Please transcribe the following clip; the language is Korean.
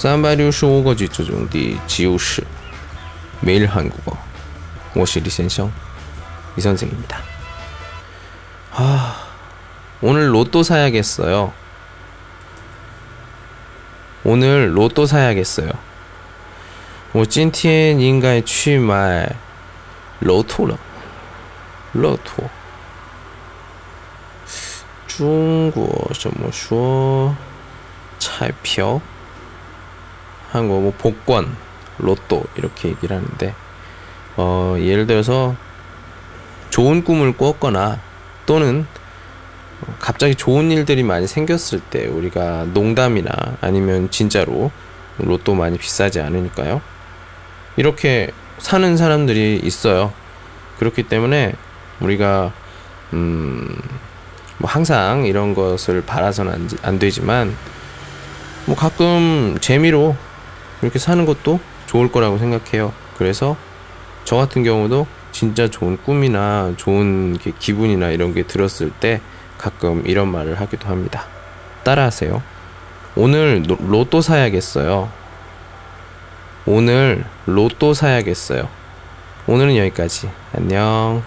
365个句子中的지우 씨. 매일 한국어. 我是李先生. 이 선생입니다. 아, 오늘 로또 사야겠어요. 오늘 로또 사야겠어요. 我今天应该去买乐透了。乐透。中国怎么说彩票? 한국어 뭐 복권, 로또 이렇게 얘기를 하는데 어, 예를 들어서 좋은 꿈을 꿨거나 또는 갑자기 좋은 일들이 많이 생겼을 때 우리가 농담이나 아니면 진짜로 로또 많이 비싸지 않으니까요. 이렇게 사는 사람들이 있어요. 그렇기 때문에 우리가 음, 뭐 항상 이런 것을 바라서는 안, 안 되지만 뭐 가끔 재미로 이렇게 사는 것도 좋을 거라고 생각해요. 그래서 저 같은 경우도 진짜 좋은 꿈이나 좋은 기분이나 이런 게 들었을 때 가끔 이런 말을 하기도 합니다. 따라하세요. 오늘 로또 사야겠어요. 오늘 로또 사야겠어요. 오늘은 여기까지. 안녕.